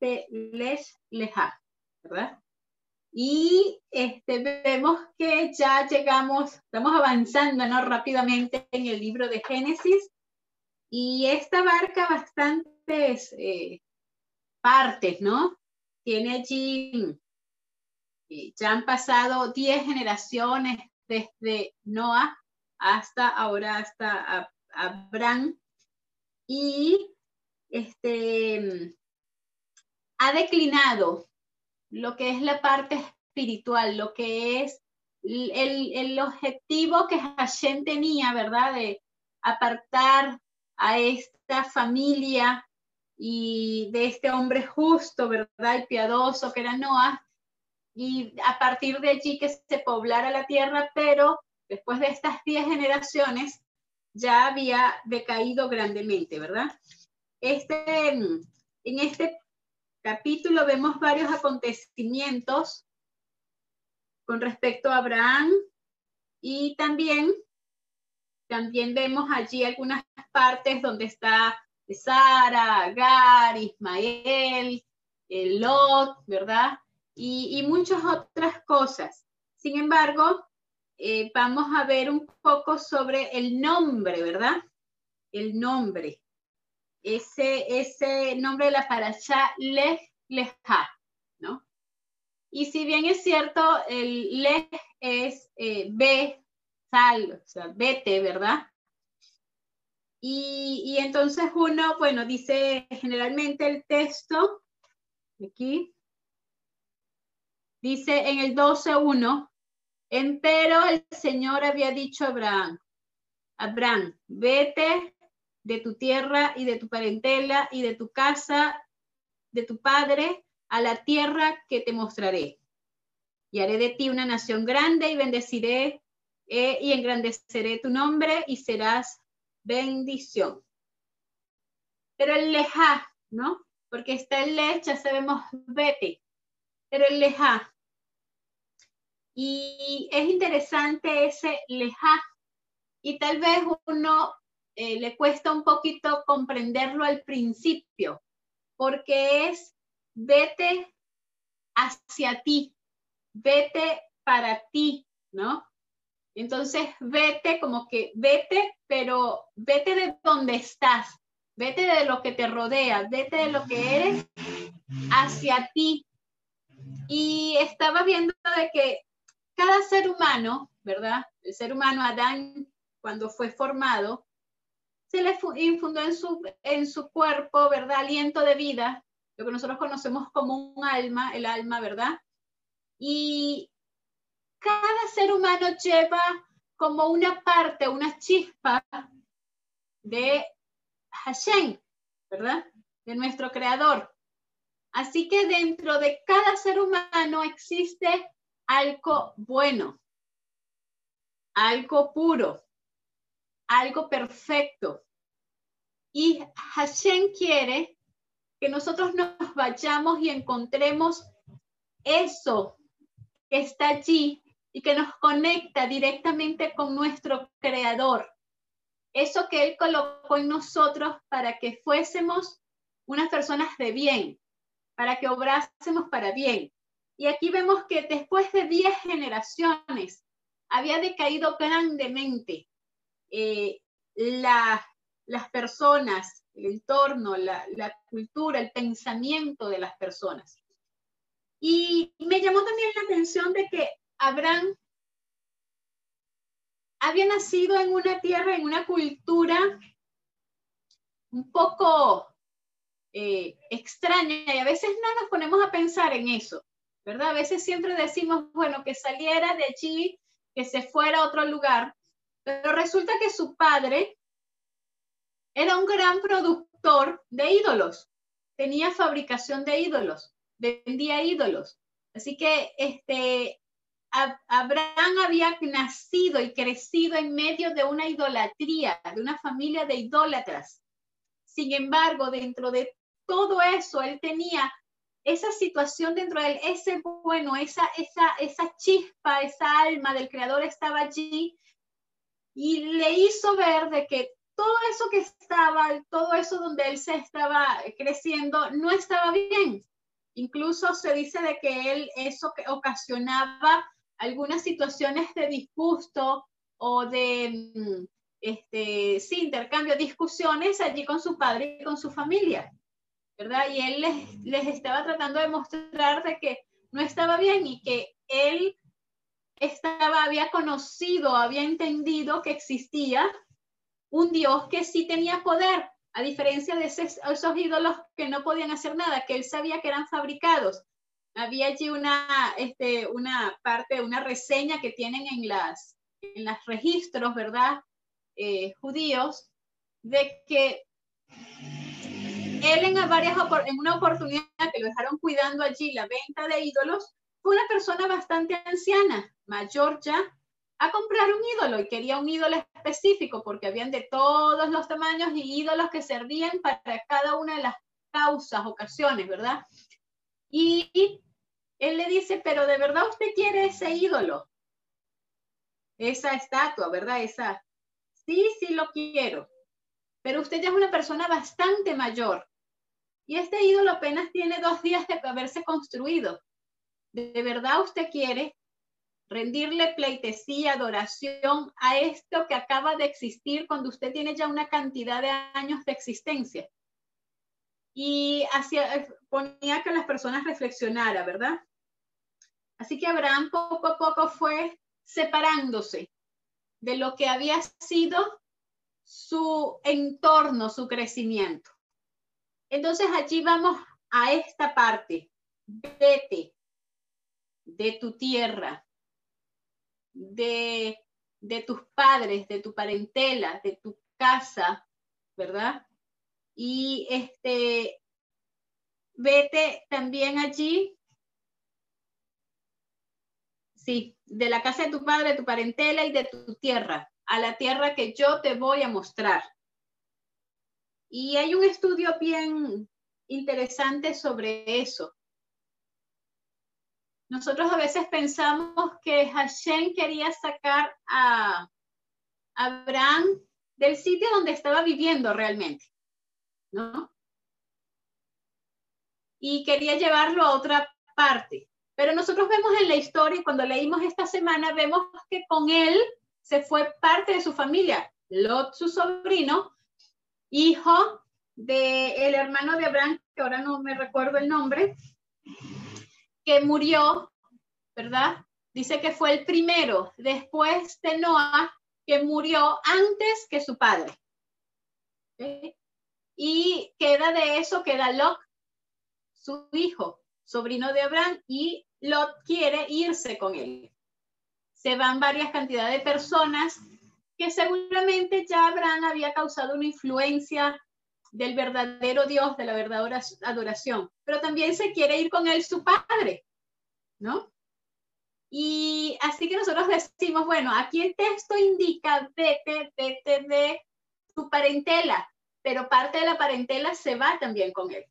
de Les Leja, ¿verdad? Y este, vemos que ya llegamos, estamos avanzando ¿no? rápidamente en el libro de Génesis y esta abarca bastantes eh, partes, ¿no? Tiene allí, eh, ya han pasado 10 generaciones desde Noah hasta ahora, hasta Abraham. Y este, ha declinado lo que es la parte espiritual, lo que es el, el objetivo que Hashem tenía, ¿verdad? De apartar a esta familia y de este hombre justo, ¿verdad? Y piadoso que era Noah. Y a partir de allí que se poblara la tierra, pero después de estas diez generaciones ya había decaído grandemente, ¿verdad? Este, en este capítulo vemos varios acontecimientos con respecto a Abraham y también, también vemos allí algunas partes donde está Sara, Agar, Ismael, Lot, ¿verdad? Y, y, muchas otras cosas. Sin embargo, eh, vamos a ver un poco sobre el nombre, ¿verdad? El nombre ese, ese nombre de la parasha Lej Leja, ¿no? Y si bien es cierto, el Lej es eh, ve, sal, o sea, vete, ¿verdad? Y, y, entonces uno, bueno, dice generalmente el texto, aquí, dice en el 12.1, empero el Señor había dicho a Abraham, Abraham, vete de tu tierra y de tu parentela y de tu casa, de tu padre, a la tierra que te mostraré. Y haré de ti una nación grande y bendeciré eh, y engrandeceré tu nombre y serás bendición. Pero el lejá, ¿no? Porque está el lej, ya sabemos vete, pero el lejá. Y es interesante ese lejá. Y tal vez uno eh, le cuesta un poquito comprenderlo al principio, porque es vete hacia ti, vete para ti, ¿no? Entonces, vete como que vete, pero vete de donde estás, vete de lo que te rodea, vete de lo que eres hacia ti. Y estaba viendo de que cada ser humano, ¿verdad? El ser humano, Adán, cuando fue formado, se le infundó en su, en su cuerpo, ¿verdad? Aliento de vida, lo que nosotros conocemos como un alma, el alma, ¿verdad? Y cada ser humano lleva como una parte, una chispa de Hashem, ¿verdad? De nuestro creador. Así que dentro de cada ser humano existe algo bueno, algo puro, algo perfecto. Y Hashem quiere que nosotros nos vayamos y encontremos eso que está allí y que nos conecta directamente con nuestro creador. Eso que Él colocó en nosotros para que fuésemos unas personas de bien, para que obrásemos para bien. Y aquí vemos que después de diez generaciones había decaído grandemente eh, las personas, el entorno, la, cultura, el pensamiento de las personas. Y me llamó también la atención de que Abraham había nacido en una tierra, en una cultura un poco eh, extraña y a veces no nos ponemos a pensar en eso, ¿verdad? A veces siempre decimos, bueno, que saliera de allí, que se fuera a otro lugar, pero resulta que su padre era un gran productor de ídolos, tenía fabricación de ídolos, vendía ídolos. Así que este, Abraham había nacido y crecido en medio de una idolatría, de una familia de idólatras. Sin embargo, dentro de todo eso, él tenía esa situación dentro de él, ese bueno, esa, esa, esa chispa, esa alma del creador estaba allí y le hizo ver de que todo eso que estaba, todo eso donde él se estaba creciendo, no estaba bien. Incluso se dice de que él eso que ocasionaba algunas situaciones de disgusto o de mm, este, sí, intercambio, discusiones allí con su padre y con su familia, ¿verdad? Y él les, les estaba tratando de mostrar de que no estaba bien y que él estaba, había conocido, había entendido que existía un Dios que sí tenía poder, a diferencia de esos, ídolos que no podían hacer nada, que él sabía que eran fabricados. Había allí una, este, una parte, una reseña que tienen en las, en los registros, ¿verdad? Eh, judíos, de que él en, varias, en una oportunidad que lo dejaron cuidando allí la venta de ídolos, fue una persona bastante anciana, mayor ya, a comprar un ídolo y quería un ídolo específico porque habían de todos los tamaños y ídolos que servían para cada una de las causas, ocasiones, ¿verdad? Y él le dice, pero de verdad usted quiere ese ídolo, esa estatua, ¿verdad? Esa, sí, sí lo quiero, pero usted ya es una persona bastante mayor y este ídolo apenas tiene dos días de haberse construido. ¿De verdad usted quiere rendirle pleitesía, adoración a esto que acaba de existir cuando usted tiene ya una cantidad de años de existencia. Y hacía, ponía que las personas reflexionara, ¿verdad? Así que Abraham poco a poco fue separándose de lo que había sido su entorno, su crecimiento. Entonces allí vamos a esta parte. Vete de tu tierra, de, tus padres, de tu parentela, de tu casa, ¿verdad? Y este, vete también allí, sí, de la casa de tu padre, de tu parentela y de tu tierra, a la tierra que yo te voy a mostrar. Y hay un estudio bien interesante sobre eso. Nosotros a veces pensamos que Hashem quería sacar a Abraham del sitio donde estaba viviendo realmente, ¿no? Y quería llevarlo a otra parte. Pero nosotros vemos en la historia, cuando leímos esta semana, vemos que con él se fue parte de su familia. Lot, su sobrino, hijo del el hermano de Abraham, que ahora no me recuerdo el nombre, que murió, ¿verdad? Dice que fue el primero después de Noah que murió antes que su padre. Y queda de eso, queda Lot, su hijo, sobrino de Abraham, y Lot quiere irse con él. Se van varias cantidades de personas que seguramente ya Abraham había causado una influencia del verdadero Dios, de la verdadera adoración, pero también se quiere ir con él su padre, ¿no? Y así que nosotros decimos, bueno, aquí el texto indica vete, vete de tu parentela, pero parte de la parentela se va también con él.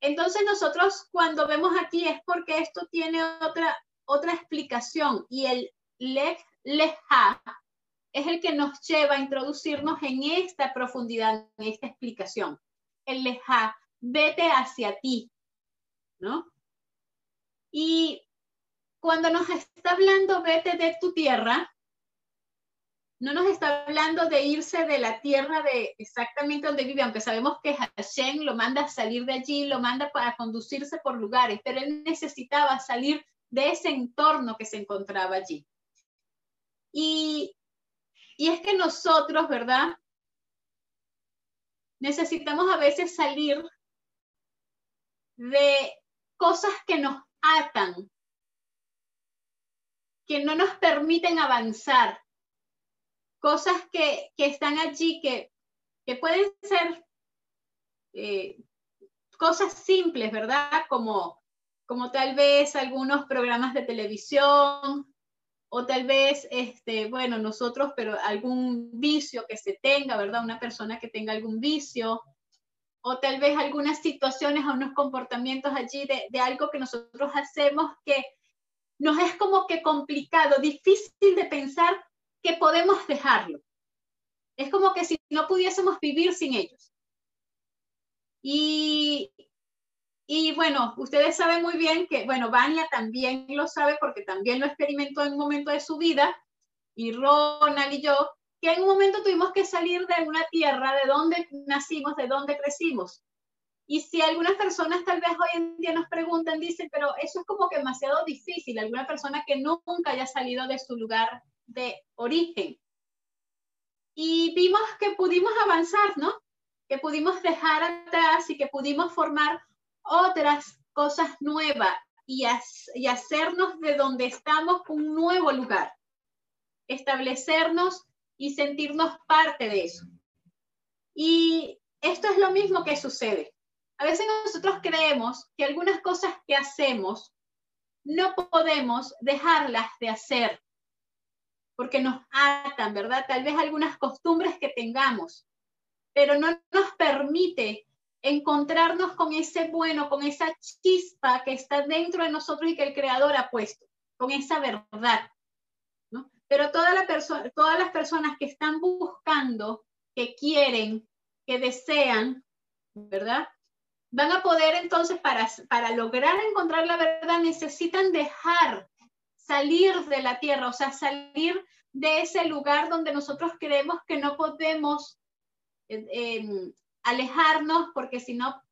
Entonces nosotros cuando vemos aquí es porque esto tiene otra, otra explicación y el lej, leja es el que nos lleva a introducirnos en esta profundidad, en esta explicación. El leja, vete hacia ti, ¿no? Y cuando nos está hablando vete de tu tierra, no nos está hablando de irse de la tierra de exactamente donde vive, aunque sabemos que Hashem lo manda a salir de allí, lo manda para conducirse por lugares, pero él necesitaba salir de ese entorno que se encontraba allí. Y y es que nosotros, ¿verdad? Necesitamos a veces salir de cosas que nos atan, que no nos permiten avanzar, cosas que, están allí, que, pueden ser eh, cosas simples, ¿verdad? Como, como tal vez algunos programas de televisión, o tal vez, este, bueno, nosotros, pero algún vicio que se tenga, ¿verdad? Una persona que tenga algún vicio, o tal vez algunas situaciones o unos comportamientos allí de, de algo que nosotros hacemos que nos es como que complicado, difícil de pensar que podemos dejarlo. Es como que si no pudiésemos vivir sin ellos. Y, y bueno, ustedes saben muy bien que, bueno, Vania también lo sabe porque también lo experimentó en un momento de su vida, y Ronald y yo, que en un momento tuvimos que salir de una tierra de donde nacimos, de donde crecimos. Y si algunas personas tal vez hoy en día nos preguntan, dicen, pero eso es como que demasiado difícil, alguna persona que nunca haya salido de su lugar de origen. Y vimos que pudimos avanzar, ¿no? Que pudimos dejar atrás y que pudimos formar otras cosas nuevas y, hacernos de donde estamos un nuevo lugar. Establecernos y sentirnos parte de eso. Y esto es lo mismo que sucede. A veces nosotros creemos que algunas cosas que hacemos no podemos dejarlas de hacer porque nos atan, ¿verdad? Tal vez algunas costumbres que tengamos, pero no nos permite encontrarnos con ese bueno, con esa chispa que está dentro de nosotros y que el Creador ha puesto, con esa verdad. ¿no? Pero toda la todas las personas que están buscando, que quieren, que desean, ¿verdad? Van a poder entonces, para, para lograr encontrar la verdad, necesitan dejar salir de la tierra, o sea, salir de ese lugar donde nosotros creemos que no podemos eh, em, alejarnos porque si no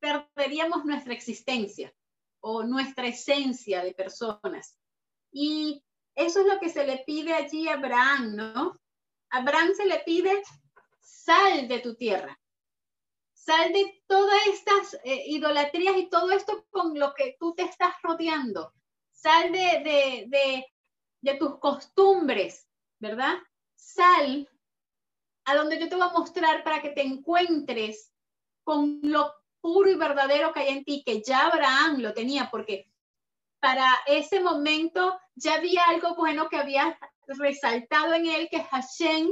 perderíamos nuestra existencia o nuestra esencia de personas. Y eso es lo que se le pide allí a Abraham, ¿no? A Abraham se le pide, sal de tu tierra, sal de todas estas eh, idolatrías y todo esto con lo que tú te estás rodeando, sal de, de, de tus costumbres, ¿verdad? Sal a donde yo te voy a mostrar para que te encuentres con lo puro y verdadero que hay en ti, que ya Abraham lo tenía, porque para ese momento ya había algo bueno que había resaltado en él, que Hashem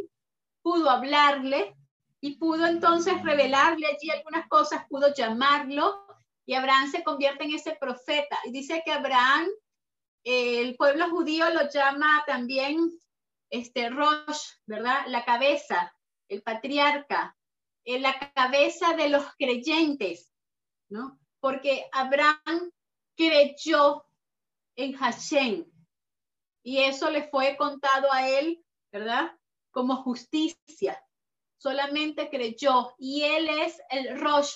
pudo hablarle y pudo entonces revelarle allí algunas cosas, pudo llamarlo y Abraham se convierte en ese profeta. Y dice que Abraham, el pueblo judío lo llama también este Rosh, ¿verdad? La cabeza, el patriarca, en la cabeza de los creyentes, ¿no? Porque Abraham creyó en Hashem y eso le fue contado a él, ¿verdad? Como justicia. Solamente creyó y él es el Rosh,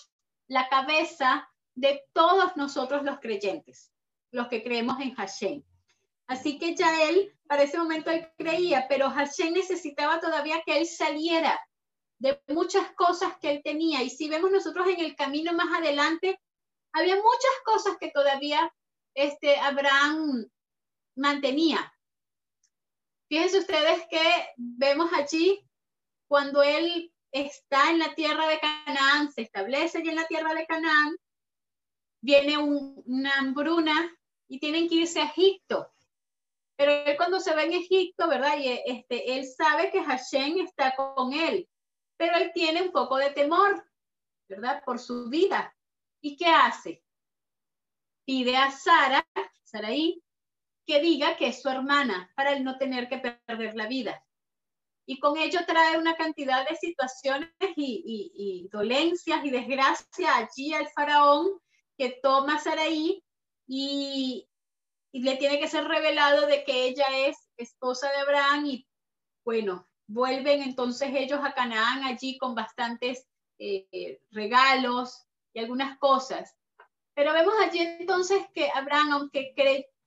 la cabeza de todos nosotros los creyentes, los que creemos en Hashem. Así que ya él, para ese momento él creía, pero Hashem necesitaba todavía que él saliera de muchas cosas que él tenía. Y si vemos nosotros en el camino más adelante, había muchas cosas que todavía este, Abraham mantenía. Fíjense ustedes que vemos allí cuando él está en la tierra de Canaán, se establece allí en la tierra de Canaán, viene una hambruna y tienen que irse a Egipto. Pero él cuando se ve en Egipto, ¿verdad? Y este, él sabe que Hashem está con él, pero él tiene un poco de temor, ¿verdad? Por su vida. ¿Y qué hace? Pide a Sara, Saraí, que diga que es su hermana para él no tener que perder la vida. Y con ello trae una cantidad de situaciones y, y dolencias y desgracia allí al faraón que toma Saraí y, y le tiene que ser revelado de que ella es esposa de Abraham y bueno, vuelven entonces ellos a Canaán allí con bastantes eh, regalos y algunas cosas. Pero vemos allí entonces que Abraham, aunque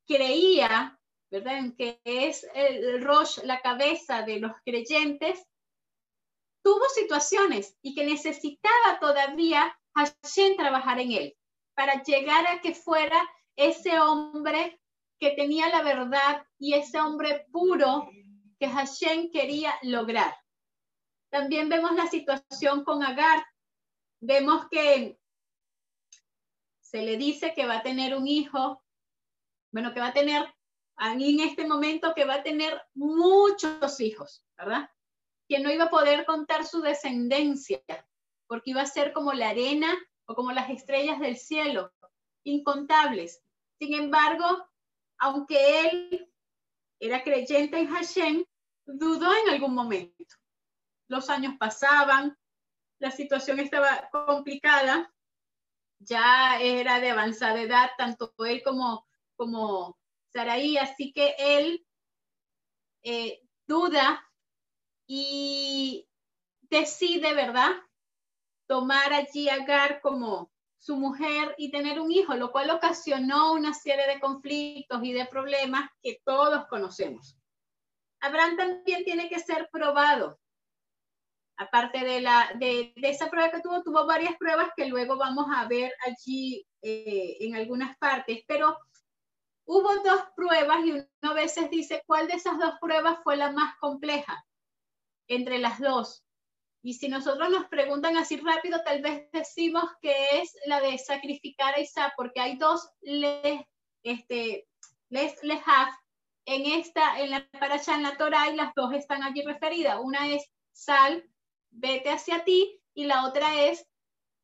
creía, ¿verdad?, en que es el Rosh, la cabeza de los creyentes, tuvo situaciones y que necesitaba todavía Hashem trabajar en él para llegar a que fuera ese hombre que tenía la verdad y ese hombre puro que Hashem quería lograr. También vemos la situación con Agar. Vemos que se le dice que va a tener un hijo, bueno, que va a tener, en este momento, que va a tener muchos hijos, ¿verdad? Que no iba a poder contar su descendencia, porque iba a ser como la arena o como las estrellas del cielo, incontables. Sin embargo, aunque él era creyente en Hashem, dudó en algún momento. los años pasaban, la situación estaba complicada, ya era de avanzada edad, tanto él como, como Saraí, así que él eh, duda y decide, ¿verdad? Tomar allí a Agar como su mujer y tener un hijo, lo cual ocasionó una serie de conflictos y de problemas que todos conocemos. Abraham también tiene que ser probado. Aparte de, la, de, esa prueba que tuvo, tuvo varias pruebas que luego vamos a ver allí eh, en algunas partes, pero hubo dos pruebas y uno a veces dice cuál de esas dos pruebas fue la más compleja entre las dos. Y si nosotros nos preguntan así rápido, tal vez decimos que es la de sacrificar a Isaac, porque hay dos les, este, les, les en esta, en la paracha, en la Torah, y las dos están allí referidas. Una es sal, vete hacia ti, y la otra es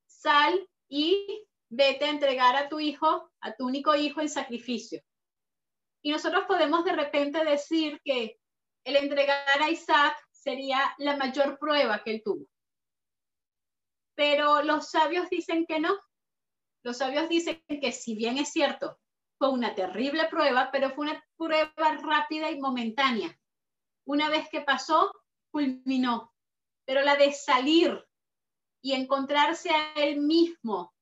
sal y vete a entregar a tu hijo, a tu único hijo en sacrificio. Y nosotros podemos de repente decir que el entregar a Isaac sería la mayor prueba que él tuvo. Pero los sabios dicen que no. Los sabios dicen que si bien es cierto, fue una terrible prueba, pero fue una prueba rápida y momentánea. Una vez que pasó, culminó. Pero la de salir y encontrarse a él mismo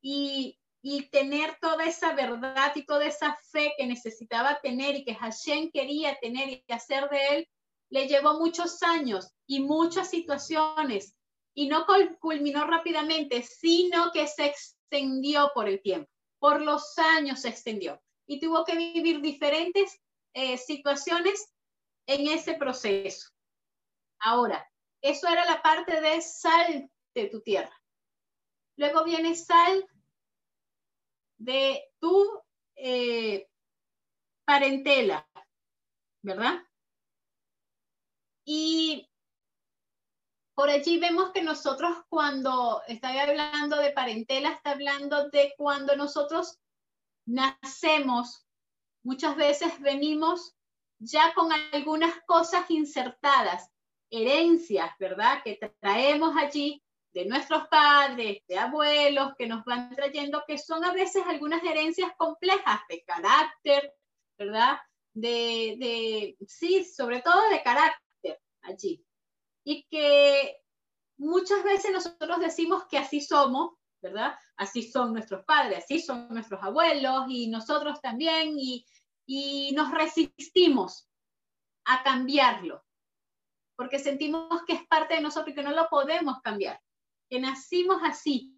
y y tener toda esa verdad y toda esa fe que necesitaba tener y que Hashem quería tener y hacer de él, le llevó muchos años y muchas situaciones y no culminó rápidamente, sino que se extendió por el tiempo, por los años se extendió y tuvo que vivir diferentes eh, situaciones en ese proceso. Ahora, eso era la parte de sal de tu tierra. Luego viene sal de tu eh, parentela, ¿verdad? Y por allí vemos que nosotros cuando está hablando de parentela, está hablando de cuando nosotros nacemos, muchas veces venimos ya con algunas cosas insertadas, herencias, ¿verdad? Que traemos allí de nuestros padres, de abuelos que nos van trayendo, que son a veces algunas herencias complejas de carácter, ¿verdad? De, de, sí, sobre todo de carácter allí. Y que muchas veces nosotros decimos que así somos, ¿verdad? Así son nuestros padres, así son nuestros abuelos y nosotros también, y, y nos resistimos a cambiarlo, porque sentimos que es parte de nosotros y que no lo podemos cambiar que nacimos así,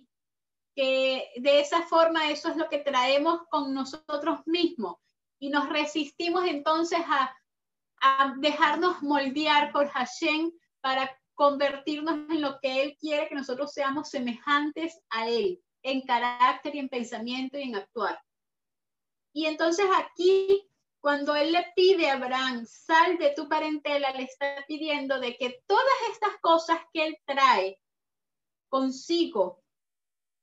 que de esa forma eso es lo que traemos con nosotros mismos y nos resistimos entonces a, dejarnos moldear por Hashem para convertirnos en lo que Él quiere que nosotros seamos semejantes a Él, en carácter y en pensamiento y en actuar. Y entonces aquí, cuando Él le pide a Abraham, sal de tu parentela, le está pidiendo de que todas estas cosas que Él trae, consigo,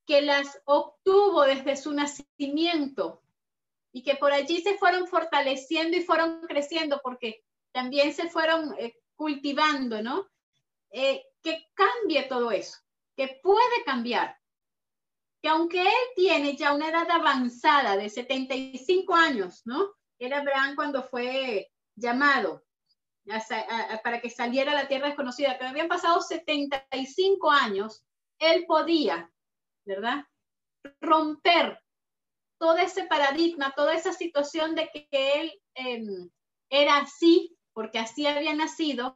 que las obtuvo desde su nacimiento y que por allí se fueron fortaleciendo y fueron creciendo porque también se fueron eh, cultivando, ¿no? Eh, que cambie todo eso, que puede cambiar. Que aunque él tiene ya una edad avanzada de 75 años, ¿no? Era Abraham cuando fue llamado para que saliera a la tierra desconocida, pero habían pasado 75 años él podía, ¿verdad? Romper todo ese paradigma, toda esa situación de que él em, era así, porque así había nacido,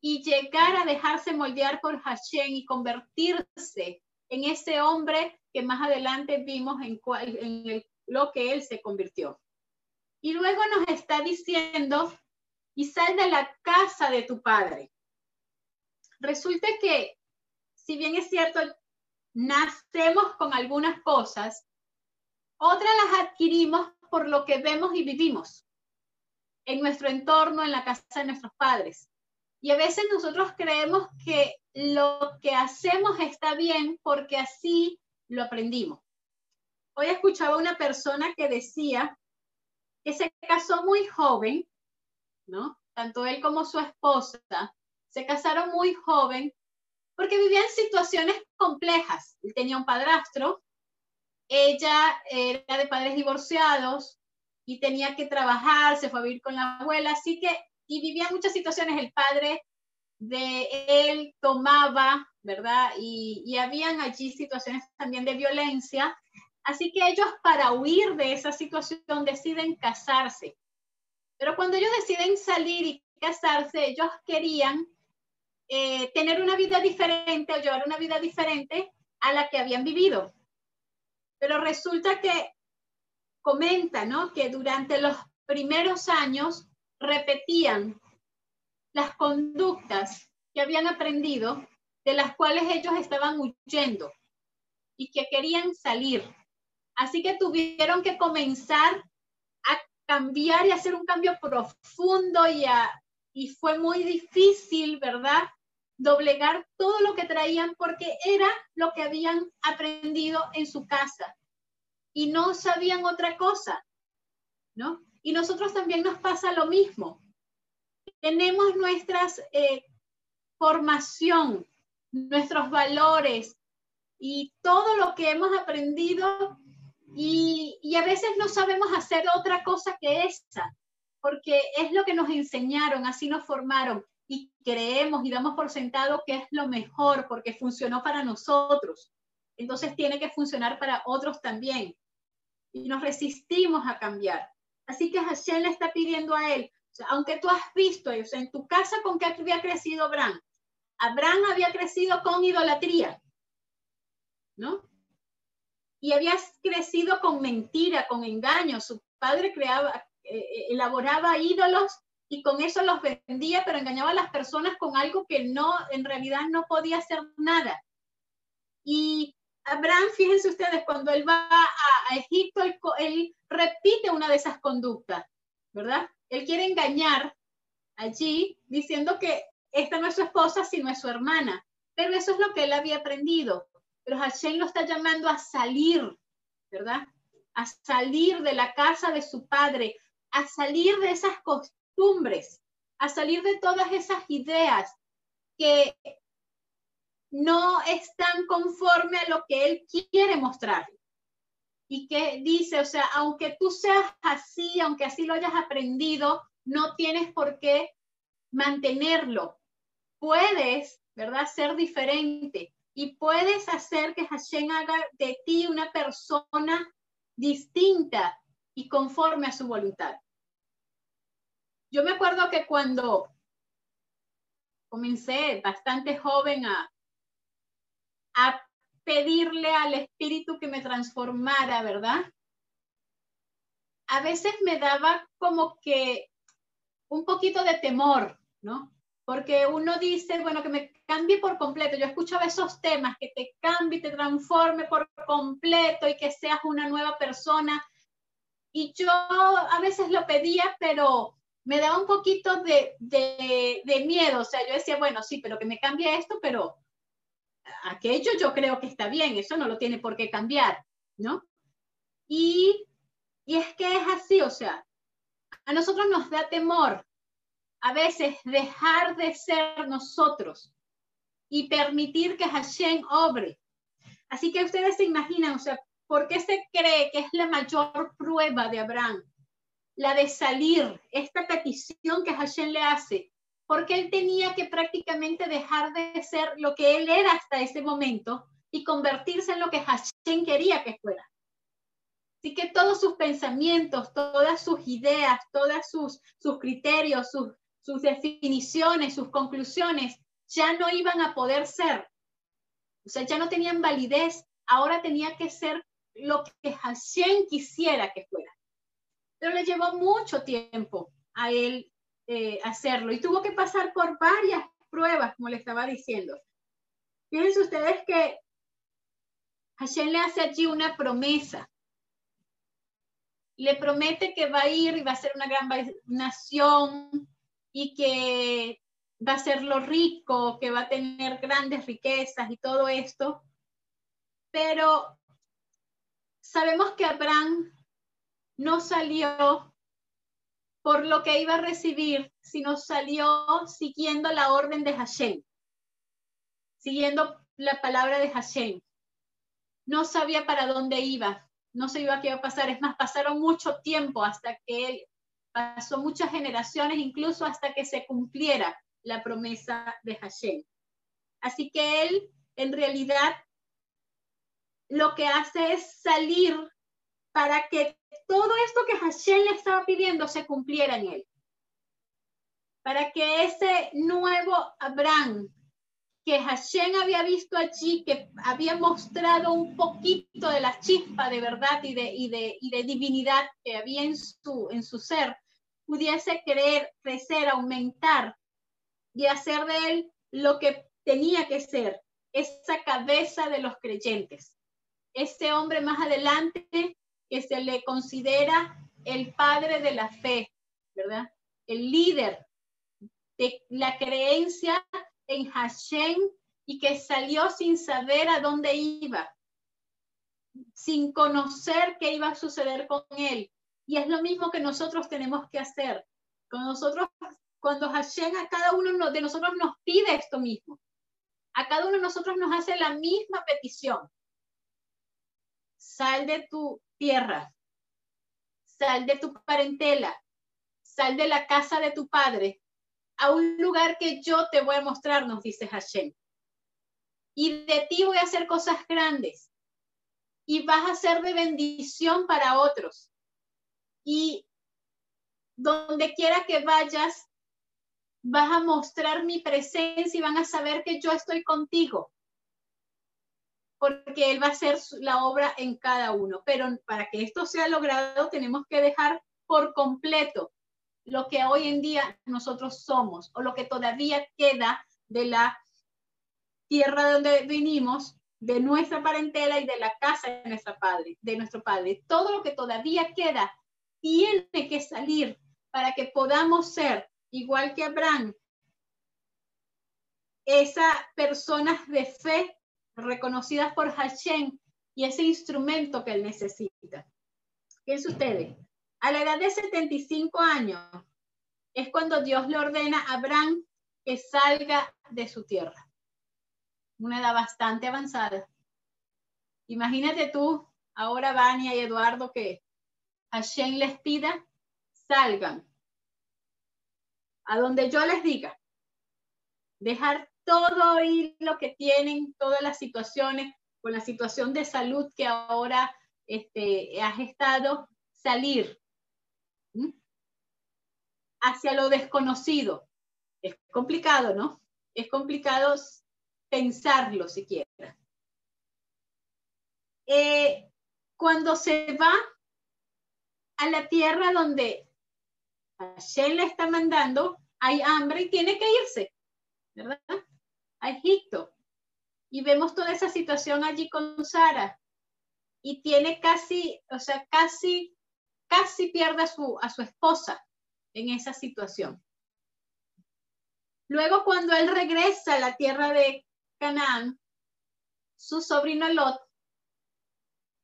y llegar a dejarse moldear por Hashem y convertirse en ese hombre que más adelante vimos en, en lo que él se convirtió. Y luego nos está diciendo, y sal de la casa de tu padre. Resulta que si bien es cierto, nacemos con algunas cosas, otras las adquirimos por lo que vemos y vivimos en nuestro entorno, en la casa de nuestros padres. Y a veces nosotros creemos que lo que hacemos está bien porque así lo aprendimos. Hoy escuchaba una persona que decía que se casó muy joven, ¿no? Tanto él como su esposa se casaron muy joven porque vivían situaciones complejas. Él tenía un padrastro, ella era de padres divorciados y tenía que trabajar, se fue a vivir con la abuela, así que, y vivía muchas situaciones. El padre de él tomaba, ¿verdad? Y, y habían allí situaciones también de violencia. Así que ellos para huir de esa situación deciden casarse. Pero cuando ellos deciden salir y casarse, ellos querían eh, tener una vida diferente o llevar una vida diferente a la que habían vivido. Pero resulta que comenta, ¿no? Que durante los primeros años repetían las conductas que habían aprendido, de las cuales ellos estaban huyendo y que querían salir. Así que tuvieron que comenzar a cambiar y hacer un cambio profundo y, y fue muy difícil, ¿verdad? Doblegar todo lo que traían porque era lo que habían aprendido en su casa y no sabían otra cosa, ¿no? Y nosotros también nos pasa lo mismo. Tenemos nuestras eh, formación, nuestros valores y todo lo que hemos aprendido y, y, a veces no sabemos hacer otra cosa que esa, porque es lo que nos enseñaron, así nos formaron y creemos y damos por sentado que es lo mejor porque funcionó para nosotros. Entonces tiene que funcionar para otros también y nos resistimos a cambiar. Así que Hashem le está pidiendo a él, aunque tú has visto, o sea, en tu casa con qué había crecido Abraham. Abraham había crecido con idolatría, ¿no? Y había crecido con mentira, con engaño. Su padre creaba, eh, eh, elaboraba ídolos y con eso los vendía, pero engañaba a las personas con algo que no, en realidad no podía hacer nada. Y Abraham, fíjense ustedes, cuando él va a, Egipto, él, repite una de esas conductas, ¿verdad? Él quiere engañar allí diciendo que esta no es su esposa, sino es su hermana. Pero eso es lo que él había aprendido. Pero Hashem lo está llamando a salir, ¿verdad? A salir de la casa de su padre, a salir de esas costumbres, a salir de todas esas ideas que no están conforme a lo que Él quiere mostrar. Y que dice, o sea, aunque tú seas así, aunque así lo hayas aprendido, no tienes por qué mantenerlo. Puedes, ¿verdad?, ser diferente y puedes hacer que Hashem haga de ti una persona distinta y conforme a su voluntad. Yo me acuerdo que cuando comencé bastante joven a, a pedirle al Espíritu que me transformara, ¿verdad? A veces me daba como que un poquito de temor, ¿no? Porque uno dice, bueno, que me cambie por completo. Yo escuchaba esos temas, que te cambie, te transforme por completo y que seas una nueva persona. Y yo a veces lo pedía, pero me daba un poquito de, de, miedo. O sea, yo decía, bueno, sí, pero que me cambie esto, pero aquello yo creo que está bien, eso no lo tiene por qué cambiar, ¿no? Y, y es que es así, o sea, a nosotros nos da temor a veces dejar de ser nosotros y permitir que Hashem obre. Así que ustedes se imaginan, o sea, ¿por qué se cree que es la mayor prueba de Abraham? La de salir, esta petición que Hashem le hace, porque él tenía que prácticamente dejar de ser lo que él era hasta ese momento y convertirse en lo que Hashem quería que fuera. Así que todos sus pensamientos, todas sus ideas, todos sus, sus criterios, sus, sus definiciones, sus conclusiones, ya no iban a poder ser. O sea, ya no tenían validez. Ahora tenía que ser lo que Hashem quisiera que fuera. Pero le llevó mucho tiempo a él eh, hacerlo y tuvo que pasar por varias pruebas, como le estaba diciendo. Fíjense ustedes que Hashem le hace allí una promesa. Le promete que va a ir y va a ser una gran nación y que va a ser lo rico, que va a tener grandes riquezas y todo esto. Pero sabemos que Abraham no salió por lo que iba a recibir, sino salió siguiendo la orden de Hashem, siguiendo la palabra de Hashem. No sabía para dónde iba, no sabía qué iba a pasar. Es más, pasaron mucho tiempo hasta que pasó muchas generaciones, incluso hasta que se cumpliera la promesa de Hashem. Así que él, en realidad, lo que hace es salir para que todo esto que Hashem le estaba pidiendo se cumpliera en él. Para que ese nuevo Abraham que Hashem había visto allí, que había mostrado un poquito de la chispa de verdad y de, y de, y de divinidad que había en su, en su ser, pudiese creer, crecer, aumentar y hacer de él lo que tenía que ser, esa cabeza de los creyentes, ese hombre más adelante que se le considera el padre de la fe, ¿verdad? El líder de la creencia en Hashem y que salió sin saber a dónde iba, sin conocer qué iba a suceder con él. Y es lo mismo que nosotros tenemos que hacer. Con nosotros, cuando Hashem a cada uno de nosotros nos pide esto mismo, a cada uno de nosotros nos hace la misma petición. Sal de tu tierra, sal de tu parentela, sal de la casa de tu padre, a un lugar que yo te voy a mostrar, nos dice Hashem. Y de ti voy a hacer cosas grandes. Y vas a ser de bendición para otros. Y donde quiera que vayas, vas a mostrar mi presencia y van a saber que yo estoy contigo. Porque Él va a hacer la obra en cada uno. Pero para que esto sea logrado, tenemos que dejar por completo lo que hoy en día nosotros somos o lo que todavía queda de la tierra donde vinimos, de nuestra parentela y de la casa de, nuestra padre, de nuestro padre. Todo lo que todavía queda tiene que salir para que podamos ser, igual que Abraham, esas personas de fe reconocidas por Hashem y ese instrumento que él necesita. Piensen ustedes, a la edad de 75 años es cuando Dios le ordena a Abraham que salga de su tierra. Una edad bastante avanzada. Imagínate tú, ahora Vania y Eduardo, que Hashem les pida, salgan. A donde yo les diga. Dejar todo lo que tienen, todas las situaciones, con la situación de salud que ahora este, has estado, salir hacia lo desconocido. Es complicado, ¿no? Es complicado pensarlo siquiera. Eh, cuando se va a la tierra donde Hashem le está mandando, hay hambre y tiene que irse, ¿verdad? A Egipto. Y vemos toda esa situación allí con Sara. Y tiene casi, o sea, casi, casi pierde a su, a su esposa en esa situación. Luego, cuando él regresa a la tierra de Canaán, su sobrino Lot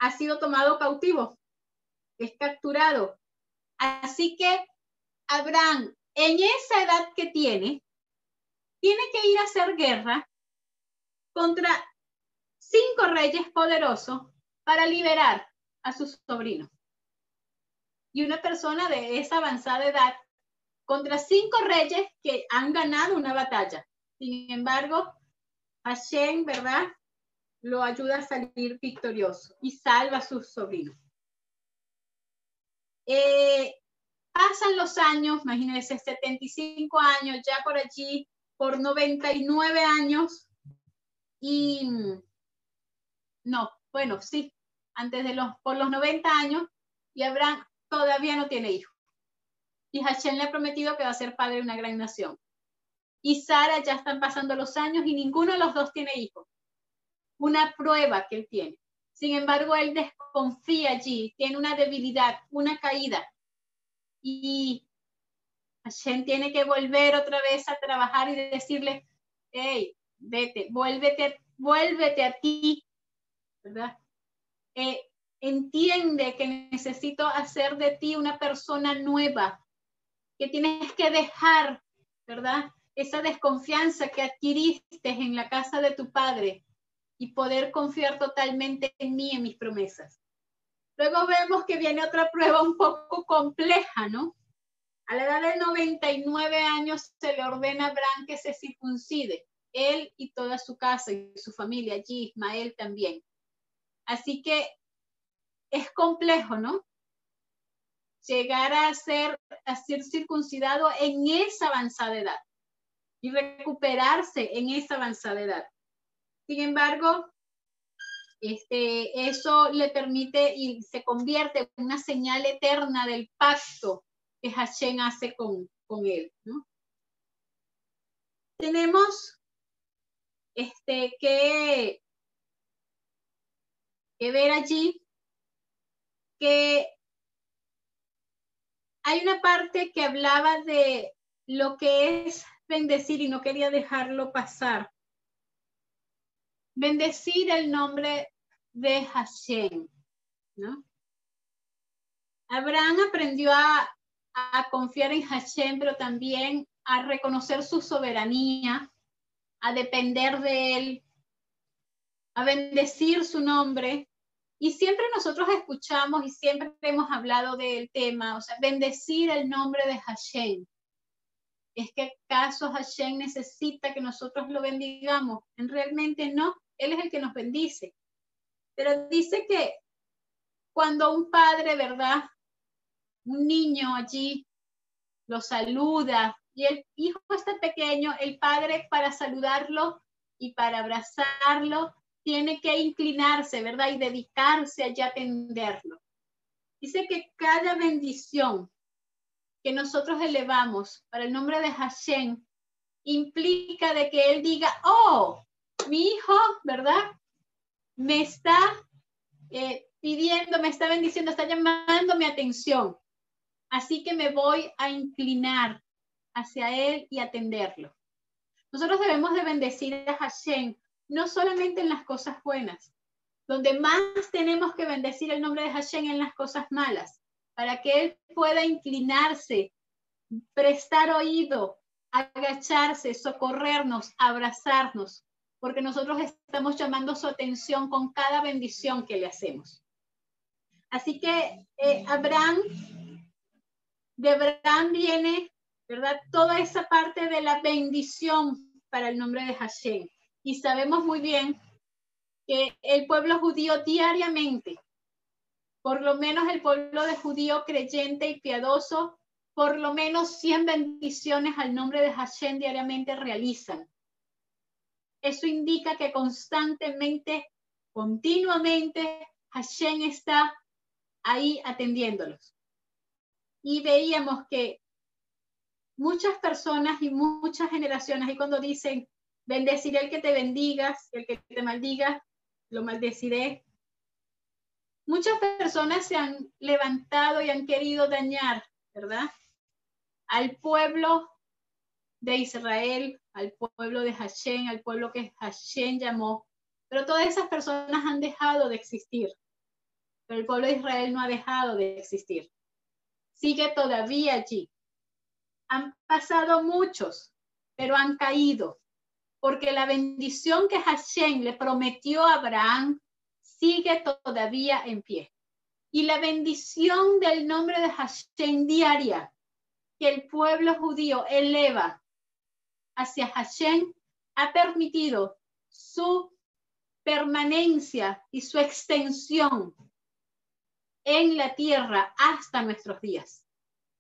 ha sido tomado cautivo, es capturado. Así que Abraham, en esa edad que tiene, tiene que ir a hacer guerra contra cinco reyes poderosos para liberar a su sobrino y una persona de esa avanzada edad contra cinco reyes que han ganado una batalla. Sin embargo, Hashem, ¿verdad? Lo ayuda a salir victorioso y salva a sus sobrinos. Eh, pasan los años, imagínense, 75 años, ya por allí, por 99 años, y no, bueno, sí, antes de los, por los 90 años, y Abraham todavía no tiene hijo. Y Hashem le ha prometido que va a ser padre de una gran nación. Y Sara ya están pasando los años y ninguno de los dos tiene hijo. Una prueba que él tiene. Sin embargo, él desconfía allí, tiene una debilidad, una caída. Y Hashem tiene que volver otra vez a trabajar y decirle, hey, vete, vuélvete, vuélvete a ti, ¿verdad? Eh, entiende que necesito hacer de ti una persona nueva, que tienes que dejar, ¿verdad? Esa desconfianza que adquiriste en la casa de tu padre y poder confiar totalmente en mí, en mis promesas. Luego vemos que viene otra prueba un poco compleja, ¿no? A la edad de 99 años se le ordena a Abraham que se circuncide, él y toda su casa y su familia allí, Ismael también. Así que es complejo, ¿no? Llegar a ser, a ser circuncidado en esa avanzada edad y recuperarse en esa avanzada edad. Sin embargo, este, eso le permite y se convierte en una señal eterna del pacto que Hashem hace con, con él. ¿no? Tenemos este, que, que ver allí que hay una parte que hablaba de lo que es bendecir y no quería dejarlo pasar. Bendecir el nombre de Hashem, ¿no? Abraham aprendió a, a confiar en Hashem, pero también a reconocer su soberanía, a depender de él, a bendecir su nombre. Y siempre nosotros escuchamos y siempre hemos hablado del tema, o sea, bendecir el nombre de Hashem. ¿Es que acaso Hashem necesita que nosotros lo bendigamos? En realmente no, Él es el que nos bendice. Pero dice que cuando un padre, ¿verdad? Un niño allí lo saluda y el hijo está pequeño, el padre para saludarlo y para abrazarlo tiene que inclinarse, ¿verdad? Y dedicarse a atenderlo. Dice que cada bendición que nosotros elevamos para el nombre de Hashem implica de que él diga, oh, mi hijo, ¿verdad? me está eh, pidiendo, me está bendiciendo, está llamando mi atención. Así que me voy a inclinar hacia Él y atenderlo. Nosotros debemos de bendecir a Hashem, no solamente en las cosas buenas, donde más tenemos que bendecir el nombre de Hashem en las cosas malas, para que Él pueda inclinarse, prestar oído, agacharse, socorrernos, abrazarnos, porque nosotros estamos llamando su atención con cada bendición que le hacemos. Así que eh, Abraham, de Abraham viene, ¿verdad? Toda esa parte de la bendición para el nombre de Hashem. Y sabemos muy bien que el pueblo judío diariamente, por lo menos el pueblo de judío creyente y piadoso, por lo menos 100 bendiciones al nombre de Hashem diariamente realizan. Eso indica que constantemente, continuamente, Hashem está ahí atendiéndolos. Y veíamos que muchas personas y muchas generaciones, y cuando dicen, bendeciré el que te bendigas, el que te maldiga, lo maldeciré. Muchas personas se han levantado y han querido dañar, ¿verdad? Al pueblo de Israel, al pueblo de Hashem, al pueblo que Hashem llamó. Pero todas esas personas han dejado de existir. Pero el pueblo de Israel no ha dejado de existir. Sigue todavía allí. Han pasado muchos, pero han caído. Porque la bendición que Hashem le prometió a Abraham sigue todavía en pie. Y la bendición del nombre de Hashem diaria que el pueblo judío eleva hacia Hashem ha permitido su permanencia y su extensión en la tierra hasta nuestros días,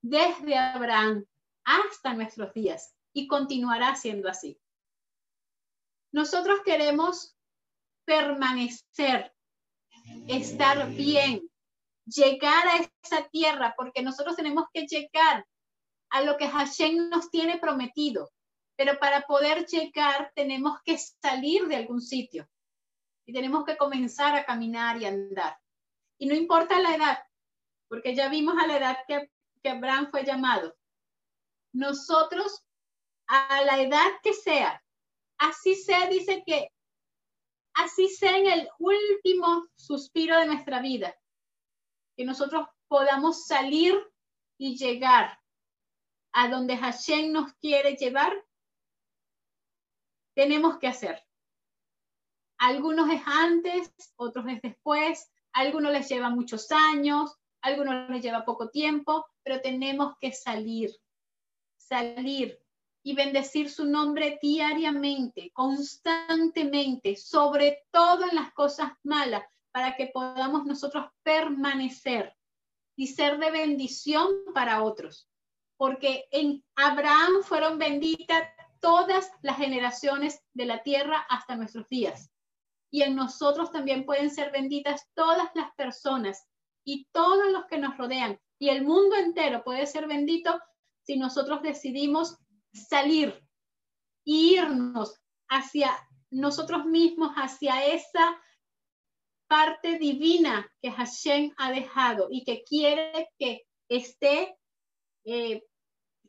desde Abraham hasta nuestros días, y continuará siendo así. Nosotros queremos permanecer, estar bien, llegar a esa tierra, porque nosotros tenemos que llegar a lo que Hashem nos tiene prometido pero para poder llegar tenemos que salir de algún sitio y tenemos que comenzar a caminar y andar. Y no importa la edad, porque ya vimos a la edad que, que Abraham fue llamado. Nosotros, a la edad que sea, así sea, dice que así sea en el último suspiro de nuestra vida, que nosotros podamos salir y llegar a donde Hashem nos quiere llevar, tenemos que hacer. Algunos es antes, otros es después, algunos les lleva muchos años, algunos les lleva poco tiempo, pero tenemos que salir, salir y bendecir su nombre diariamente, constantemente, sobre todo en las cosas malas, para que podamos nosotros permanecer y ser de bendición para otros. Porque en Abraham fueron benditas todas las generaciones de la tierra hasta nuestros días. Y en nosotros también pueden ser benditas todas las personas y todos los que nos rodean. Y el mundo entero puede ser bendito si nosotros decidimos salir, irnos hacia nosotros mismos, hacia esa parte divina que Hashem ha dejado y que quiere que esté, eh,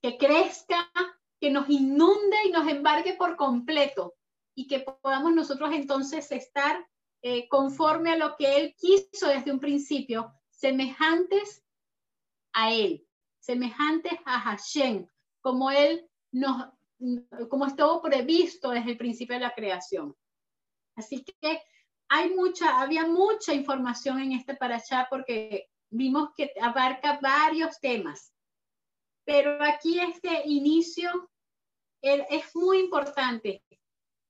que crezca, que nos inunde y nos embarque por completo y que podamos nosotros entonces estar eh, conforme a lo que Él quiso desde un principio, semejantes a Él, semejantes a Hashem, como Él nos, como estuvo previsto desde el principio de la creación. Así que hay mucha, había mucha información en este allá porque vimos que abarca varios temas. Pero aquí este inicio es muy importante.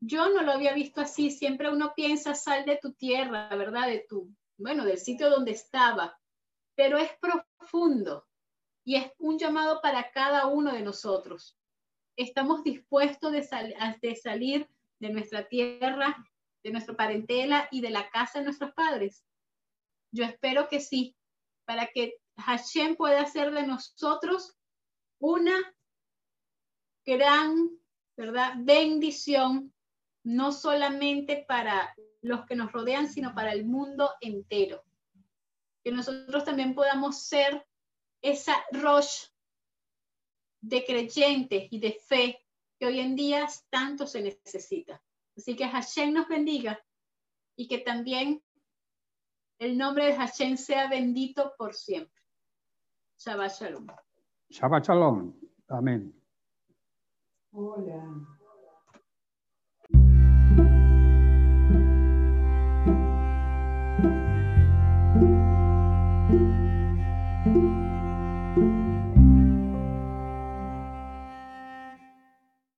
Yo no lo había visto así. Siempre uno piensa, sal de tu tierra, ¿verdad? De tu, bueno, del sitio donde estaba. Pero es profundo y es un llamado para cada uno de nosotros. Estamos dispuestos de, salir de nuestra tierra de nuestra parentela y de la casa de nuestros padres? Yo espero que sí, para que Hashem pueda hacer de nosotros una gran, ¿verdad? Bendición, no solamente para los que nos rodean, sino para el mundo entero. Que nosotros también podamos ser esa roche de creyentes y de fe que hoy en día tanto se necesita. Así que Hashem nos bendiga y que también el nombre de Hashem sea bendito por siempre. Shabbat Shalom. Shabbat Shalom. Amén. Hola.